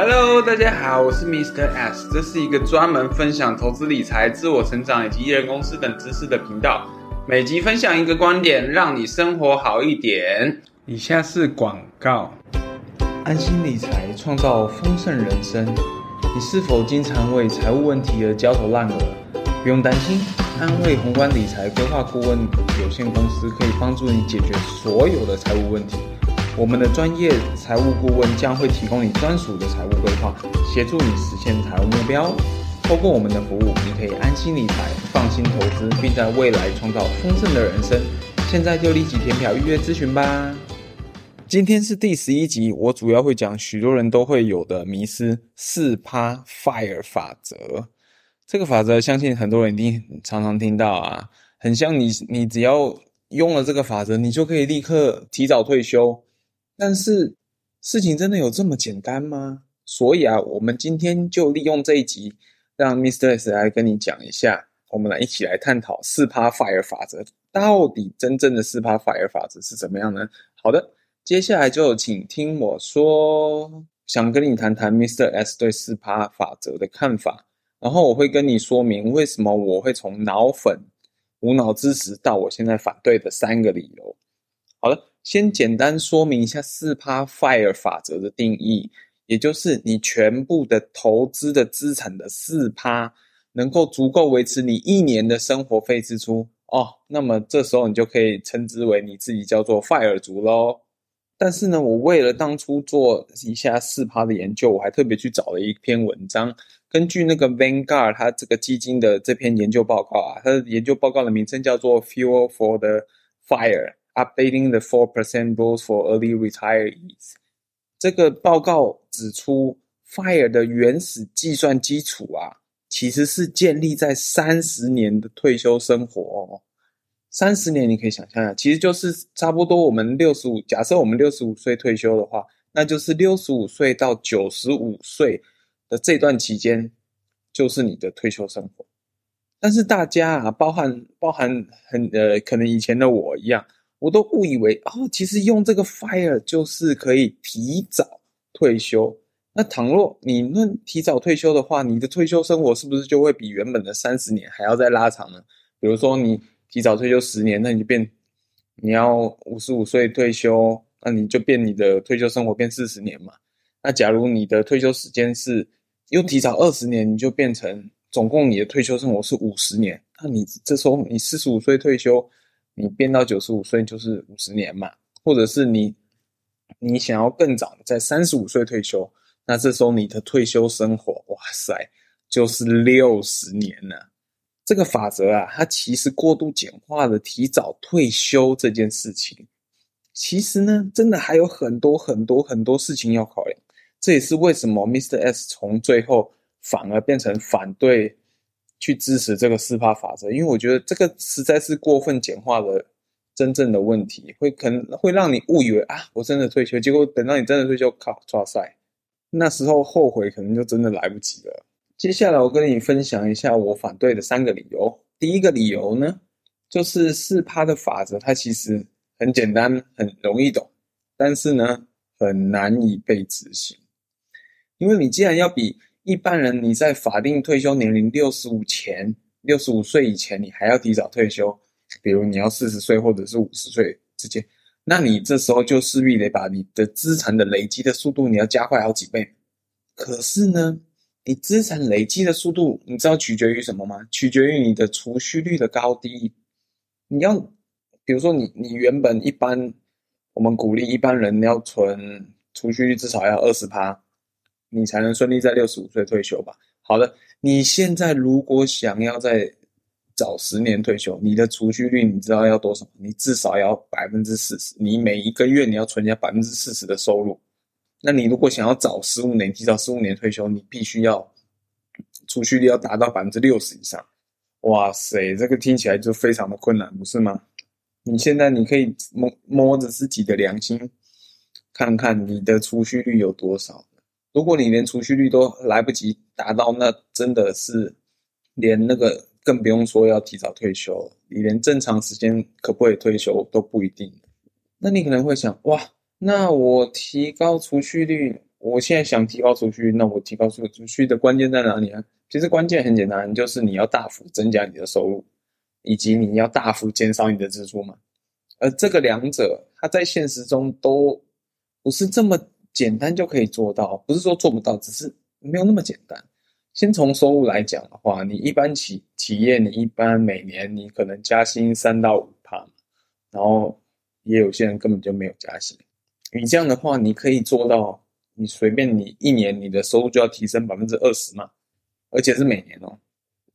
Hello，大家好，我是 Mr. S，这是一个专门分享投资理财、自我成长以及艺人公司等知识的频道。每集分享一个观点，让你生活好一点。以下是广告：安心理财，创造丰盛人生。你是否经常为财务问题而焦头烂额？不用担心，安慧宏观理财规划顾问有限公司可以帮助你解决所有的财务问题。我们的专业财务顾问将会提供你专属的财务规划，协助你实现财务目标。透过我们的服务，你可以安心理财，放心投资，并在未来创造丰盛的人生。现在就立即填表预约咨询吧。今天是第十一集，我主要会讲许多人都会有的迷失——四趴 FIRE 法则。这个法则，相信很多人一定常常听到啊，很像你，你只要用了这个法则，你就可以立刻提早退休。但是，事情真的有这么简单吗？所以啊，我们今天就利用这一集，让 Mr. S 来跟你讲一下，我们来一起来探讨四趴 FIRE 法则，到底真正的四趴 FIRE 法则是怎么样呢？好的。接下来就请听我说，想跟你谈谈 Mr. S 对四趴法则的看法，然后我会跟你说明为什么我会从脑粉无脑支持到我现在反对的三个理由。好了，先简单说明一下四趴 FIRE 法则的定义，也就是你全部的投资的资产的四趴能够足够维持你一年的生活费支出哦，那么这时候你就可以称之为你自己叫做 FIRE 族喽。但是呢，我为了当初做一下四趴的研究，我还特别去找了一篇文章，根据那个 Vanguard 它这个基金的这篇研究报告啊，它的研究报告的名称叫做 Fuel for the Fire: Updating the Four Percent Rules for Early Retirees。这个报告指出，FIRE 的原始计算基础啊，其实是建立在三十年的退休生活哦。三十年，你可以想象一下，其实就是差不多我们六十五，假设我们六十五岁退休的话，那就是六十五岁到九十五岁的这段期间，就是你的退休生活。但是大家啊，包含包含很呃，可能以前的我一样，我都误以为哦，其实用这个 FIRE 就是可以提早退休。那倘若你能提早退休的话，你的退休生活是不是就会比原本的三十年还要再拉长呢？比如说你。提早退休十年，那你就变，你要五十五岁退休，那你就变你的退休生活变四十年嘛。那假如你的退休时间是又提早二十年，你就变成总共你的退休生活是五十年。那你这时候你四十五岁退休，你变到九十五岁就是五十年嘛。或者是你你想要更早在三十五岁退休，那这时候你的退休生活，哇塞，就是六十年了。这个法则啊，它其实过度简化了提早退休这件事情。其实呢，真的还有很多很多很多事情要考量。这也是为什么 Mr. S 从最后反而变成反对去支持这个四趴法则，因为我觉得这个实在是过分简化了真正的问题，会可能会让你误以为啊，我真的退休，结果等到你真的退休，靠，抓塞，那时候后悔可能就真的来不及了。接下来我跟你分享一下我反对的三个理由。第一个理由呢，就是四趴的法则，它其实很简单，很容易懂，但是呢，很难以被执行。因为你既然要比一般人你在法定退休年龄六十五前、六十五岁以前，你还要提早退休，比如你要四十岁或者是五十岁之间，那你这时候就势必得把你的资产的累积的速度，你要加快好几倍。可是呢，你资产累积的速度，你知道取决于什么吗？取决于你的储蓄率的高低。你要，比如说你你原本一般，我们鼓励一般人要存储蓄率至少要二十趴，你才能顺利在六十五岁退休吧？好的，你现在如果想要再早十年退休，你的储蓄率你知道要多少？你至少要百分之四十，你每一个月你要存下百分之四十的收入。那你如果想要早十五年，提早十五年退休，你必须要储蓄率要达到百分之六十以上。哇塞，这个听起来就非常的困难，不是吗？你现在你可以摸摸着自己的良心，看看你的储蓄率有多少。如果你连储蓄率都来不及达到，那真的是连那个更不用说要提早退休，你连正常时间可不可以退休都不一定。那你可能会想，哇。那我提高储蓄率，我现在想提高储蓄，那我提高储蓄的关键在哪里啊？其实关键很简单，就是你要大幅增加你的收入，以及你要大幅减少你的支出嘛。而这个两者，它在现实中都不是这么简单就可以做到，不是说做不到，只是没有那么简单。先从收入来讲的话，你一般企企业，你一般每年你可能加薪三到五趴，然后也有些人根本就没有加薪。你这样的话，你可以做到，你随便你一年你的收入就要提升百分之二十嘛，而且是每年哦。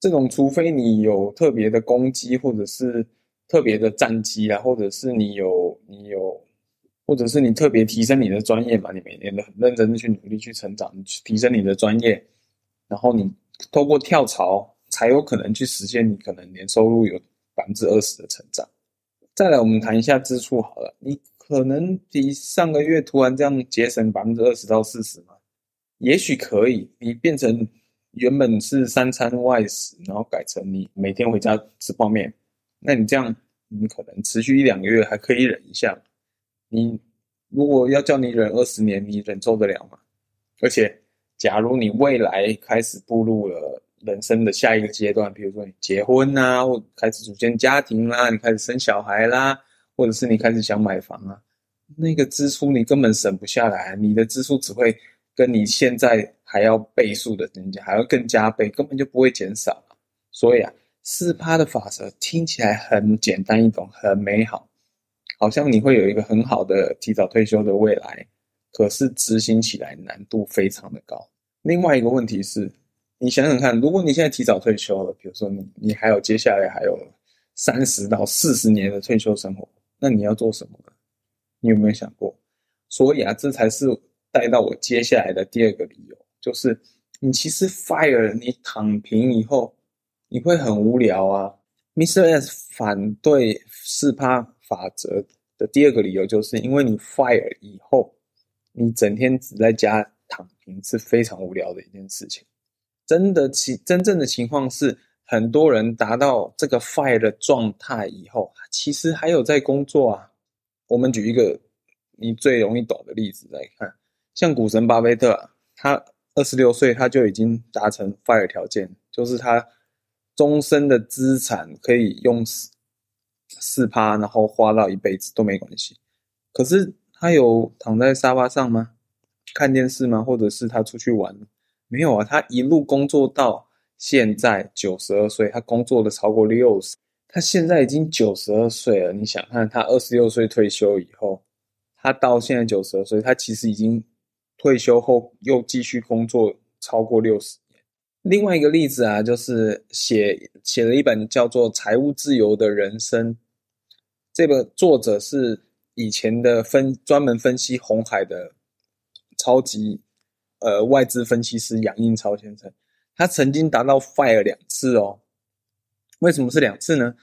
这种除非你有特别的功绩，或者是特别的战绩啊，或者是你有你有，或者是你特别提升你的专业嘛，你每年都很认真的去努力去成长，去提升你的专业，然后你透过跳槽才有可能去实现你可能年收入有百分之二十的成长。再来，我们谈一下支出好了，你。可能比上个月突然这样节省百分之二十到四十嘛？也许可以。你变成原本是三餐外食，然后改成你每天回家吃泡面，那你这样你可能持续一两个月还可以忍一下。你如果要叫你忍二十年，你忍受得了吗？而且，假如你未来开始步入了人生的下一个阶段，比如说你结婚啊，或开始组建家庭啦，你开始生小孩啦。或者是你开始想买房啊，那个支出你根本省不下来，你的支出只会跟你现在还要倍数的增加，还要更加倍，根本就不会减少。所以啊，四趴的法则听起来很简单易懂，很美好，好像你会有一个很好的提早退休的未来。可是执行起来难度非常的高。另外一个问题是，你想想看，如果你现在提早退休了，比如说你你还有接下来还有三十到四十年的退休生活。那你要做什么呢？你有没有想过？所以啊，这才是带到我接下来的第二个理由，就是你其实 fire 你躺平以后，你会很无聊啊。Mr. S 反对四趴法则的第二个理由，就是因为你 fire 以后，你整天只在家躺平是非常无聊的一件事情。真的其真正的情况是。很多人达到这个 fire 的状态以后，其实还有在工作啊。我们举一个你最容易懂的例子来看，像股神巴菲特啊，他二十六岁他就已经达成 fire 条件，就是他终身的资产可以用四趴，然后花到一辈子都没关系。可是他有躺在沙发上吗？看电视吗？或者是他出去玩？没有啊，他一路工作到。现在九十二岁，他工作了超过六十，他现在已经九十二岁了。你想看他二十六岁退休以后，他到现在九十二岁，他其实已经退休后又继续工作超过六十年。另外一个例子啊，就是写写了一本叫做《财务自由的人生》，这个作者是以前的分专门分析红海的超级呃外资分析师杨应超先生。他曾经达到 fire 两次哦，为什么是两次呢？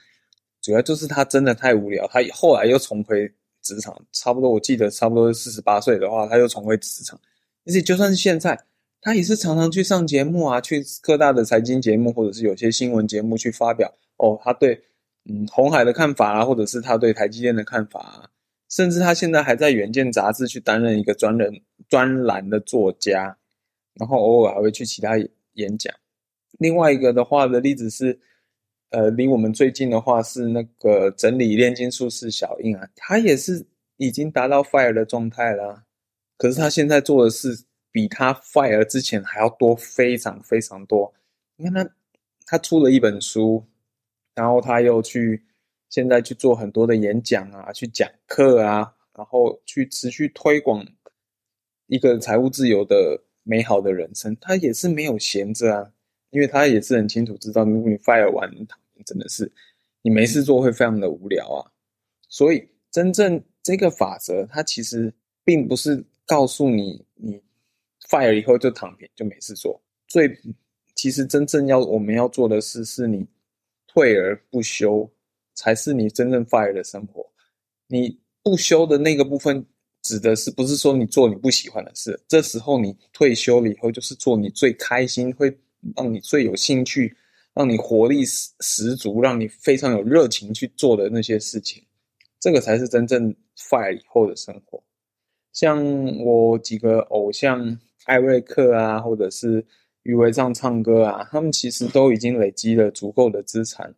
主要就是他真的太无聊，他后来又重回职场，差不多我记得差不多是四十八岁的话，他又重回职场。而且就算是现在，他也是常常去上节目啊，去各大的财经节目或者是有些新闻节目去发表哦，他对嗯红海的看法啊，或者是他对台积电的看法啊，甚至他现在还在《原件》杂志去担任一个专人专栏的作家，然后偶尔还会去其他。演讲，另外一个的话的例子是，呃，离我们最近的话是那个整理炼金术士小印啊，他也是已经达到 fire 的状态了，可是他现在做的事比他 fire 之前还要多，非常非常多。你看他，他出了一本书，然后他又去现在去做很多的演讲啊，去讲课啊，然后去持续推广一个财务自由的。美好的人生，他也是没有闲着啊，因为他也是很清楚知道，如果你 fire 完，真的是你没事做会非常的无聊啊。所以，真正这个法则，它其实并不是告诉你，你 fire 以后就躺平就没事做。最其实真正要我们要做的事，是你退而不休，才是你真正 fire 的生活。你不休的那个部分。指的是不是说你做你不喜欢的事？这时候你退休了以后，就是做你最开心、会让你最有兴趣、让你活力十十足、让你非常有热情去做的那些事情。这个才是真正 fire 以后的生活。像我几个偶像艾瑞克啊，或者是余维唱唱歌啊，他们其实都已经累积了足够的资产。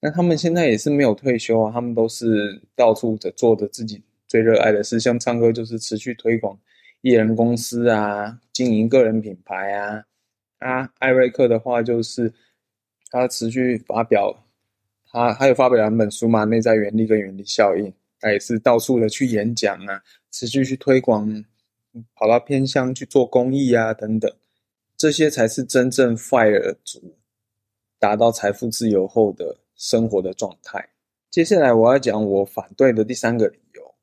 那他们现在也是没有退休啊，他们都是到处的做着自己最热爱的事，像唱歌就是持续推广艺人公司啊，经营个人品牌啊。啊，艾瑞克的话就是他持续发表，他还有发表两本书嘛，《内在原力》跟《原力效应》，他也是到处的去演讲啊，持续去推广，跑到偏乡去做公益啊等等，这些才是真正 FIRE 族达到财富自由后的生活的状态。接下来我要讲我反对的第三个理由，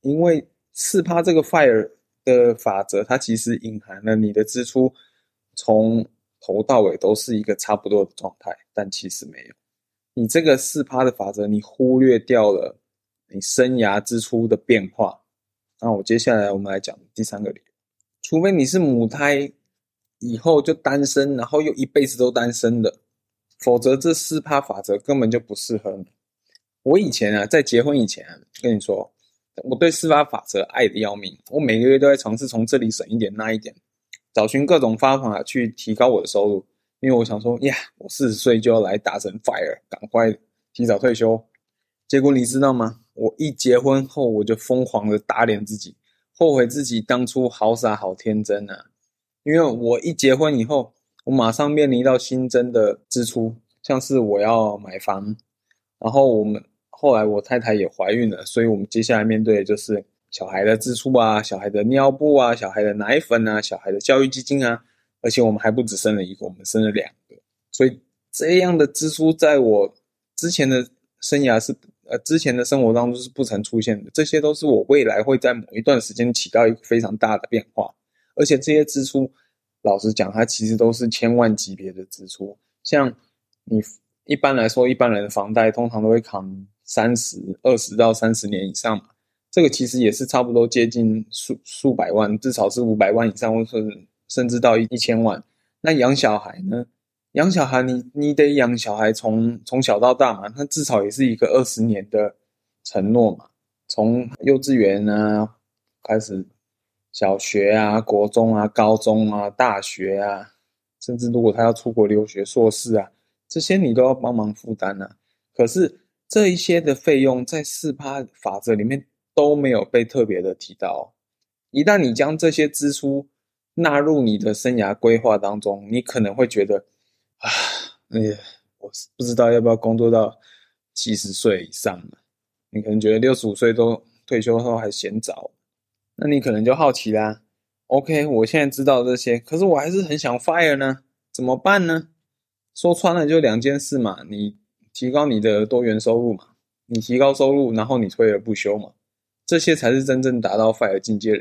因为四趴这个 FIRE 的法则，它其实隐含了你的支出从头到尾都是一个差不多的状态，但其实没有。你这个四趴的法则，你忽略掉了你生涯支出的变化。那我接下来我们来讲第三个理由，除非你是母胎以后就单身，然后又一辈子都单身的。否则，这四趴法则根本就不适合你。我以前啊，在结婚以前，跟你说，我对四趴法则爱得要命。我每个月都在尝试从这里省一点那一点，找寻各种方法去提高我的收入。因为我想说，呀，我四十岁就要来达成 FIRE，赶快提早退休。结果你知道吗？我一结婚后，我就疯狂的打脸自己，后悔自己当初好傻好天真啊！因为我一结婚以后。我马上面临到新增的支出，像是我要买房，然后我们后来我太太也怀孕了，所以我们接下来面对的就是小孩的支出啊，小孩的尿布啊，小孩的奶粉啊，小孩的教育基金啊，而且我们还不只生了一个，我们生了两个，所以这样的支出在我之前的生涯是呃之前的生活当中是不曾出现的，这些都是我未来会在某一段时间起到一个非常大的变化，而且这些支出。老实讲，它其实都是千万级别的支出。像你一般来说，一般人的房贷通常都会扛三十、二十到三十年以上嘛。这个其实也是差不多接近数数百万，至少是五百万以上，或者甚至到一一千万。那养小孩呢？养小孩你，你你得养小孩从从小到大嘛，那至少也是一个二十年的承诺嘛。从幼稚园啊开始。小学啊，国中啊，高中啊，大学啊，甚至如果他要出国留学、硕士啊，这些你都要帮忙负担啊。可是这一些的费用在四趴法则里面都没有被特别的提到。一旦你将这些支出纳入你的生涯规划当中，你可能会觉得啊，哎呀，我不知道要不要工作到七十岁以上了。你可能觉得六十五岁都退休后还嫌早。那你可能就好奇啦，OK，我现在知道这些，可是我还是很想 fire 呢，怎么办呢？说穿了就两件事嘛，你提高你的多元收入嘛，你提高收入，然后你退而不休嘛，这些才是真正达到 fire 境界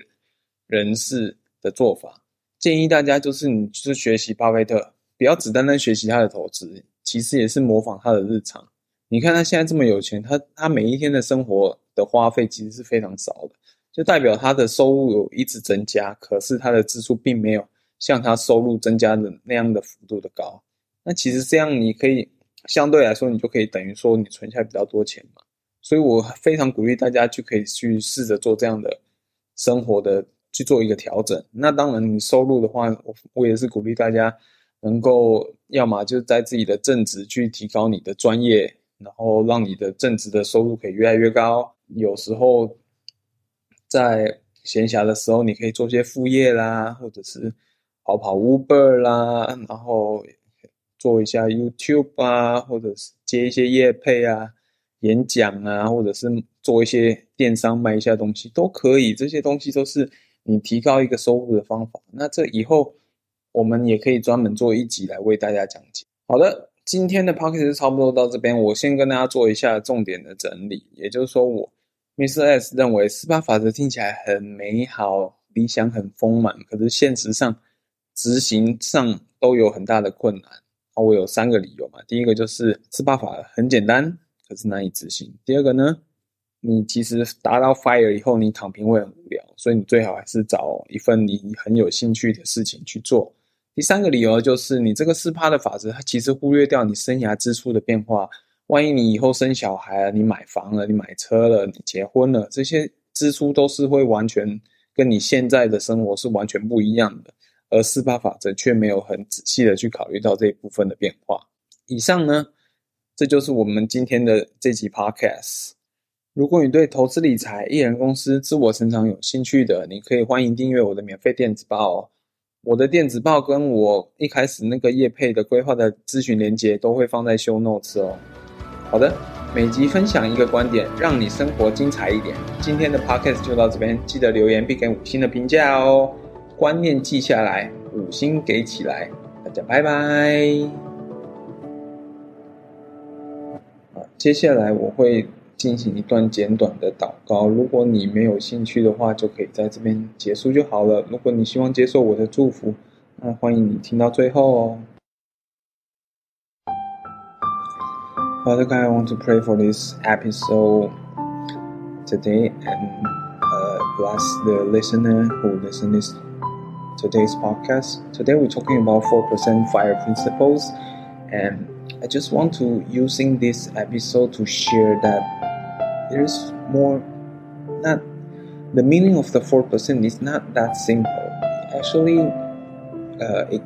人士的做法。建议大家就是你就是学习巴菲特，不要只单单学习他的投资，其实也是模仿他的日常。你看他现在这么有钱，他他每一天的生活的花费其实是非常少的。就代表他的收入有一直增加，可是他的支出并没有像他收入增加的那样的幅度的高。那其实这样你可以相对来说，你就可以等于说你存下比较多钱嘛。所以我非常鼓励大家就可以去试着做这样的生活的去做一个调整。那当然，你收入的话，我我也是鼓励大家能够要么就在自己的正职去提高你的专业，然后让你的正职的收入可以越来越高。有时候。在闲暇的时候，你可以做些副业啦，或者是跑跑 Uber 啦，然后做一下 YouTube 啊，或者是接一些业配啊、演讲啊，或者是做一些电商卖一下东西都可以。这些东西都是你提高一个收入的方法。那这以后我们也可以专门做一集来为大家讲解。好的，今天的 podcast 差不多到这边，我先跟大家做一下重点的整理，也就是说我。Mr. S 认为四趴法则听起来很美好，理想很丰满，可是现实上执行上都有很大的困难。我有三个理由嘛，第一个就是四趴法很简单，可是难以执行。第二个呢，你其实达到 FIRE 以后，你躺平会很无聊，所以你最好还是找一份你很有兴趣的事情去做。第三个理由就是你这个四趴的法则，它其实忽略掉你生涯支出的变化。万一你以后生小孩了，你买房了，你买车了，你结婚了，这些支出都是会完全跟你现在的生活是完全不一样的，而四八法则却没有很仔细的去考虑到这一部分的变化。以上呢，这就是我们今天的这集 Podcast。如果你对投资理财、一人公司、自我成长有兴趣的，你可以欢迎订阅我的免费电子报哦。我的电子报跟我一开始那个业配的规划的咨询连接都会放在 Show Notes 哦。好的，每集分享一个观点，让你生活精彩一点。今天的 Podcast 就到这边，记得留言并给五星的评价哦。观念记下来，五星给起来，大家拜拜。好，接下来我会。进行一段简短的祷告。如果你没有兴趣的话，就可以在这边结束就好了。如果你希望接受我的祝福，那欢迎你听到最后哦。Father I want to pray for this episode today and uh, bless the listener who listens to today's podcast. Today we're talking about 4% FIRE principles and I just want to using this episode to share that there's more not the meaning of the 4% is not that simple actually uh, it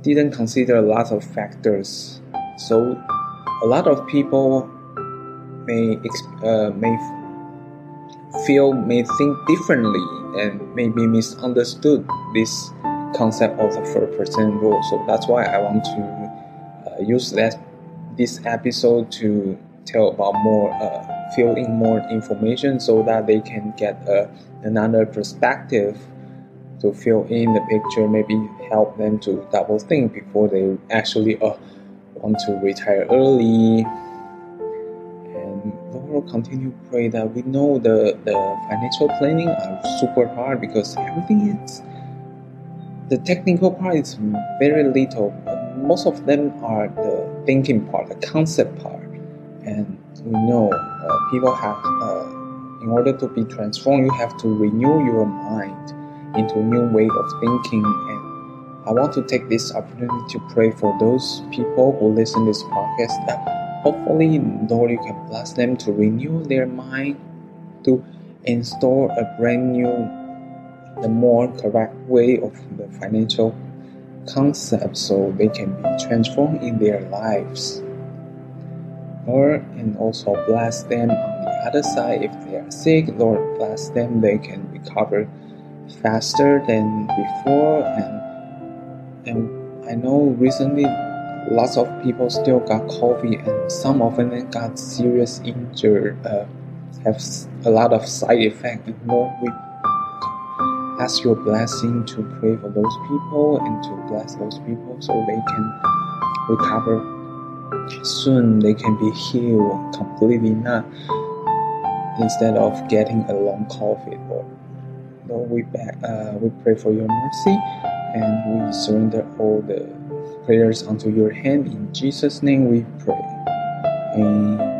didn't consider a lot of factors so a lot of people may uh, may feel may think differently and maybe misunderstood this concept of the 4% rule. So that's why i want to uh, use that this episode to tell about more uh, fill in more information so that they can get a, another perspective to fill in the picture, maybe help them to double think before they actually uh, want to retire early. And Lord continue pray that we know the, the financial planning are super hard because everything is the technical part is very little. Most of them are the thinking part, the concept part, and we know uh, people have, uh, in order to be transformed, you have to renew your mind into a new way of thinking. And I want to take this opportunity to pray for those people who listen to this podcast that hopefully, Lord, you can bless them to renew their mind, to install a brand new, the more correct way of the financial concept so they can be transformed in their lives. Lord, and also bless them on the other side. If they are sick, Lord, bless them. They can recover faster than before. And and I know recently lots of people still got COVID, and some of them got serious injured, uh, have a lot of side effects. And Lord, we ask your blessing to pray for those people and to bless those people so they can recover soon they can be healed completely now instead of getting a long COVID. Lord, Lord we, uh, we pray for your mercy and we surrender all the prayers unto your hand. In Jesus' name we pray. Amen.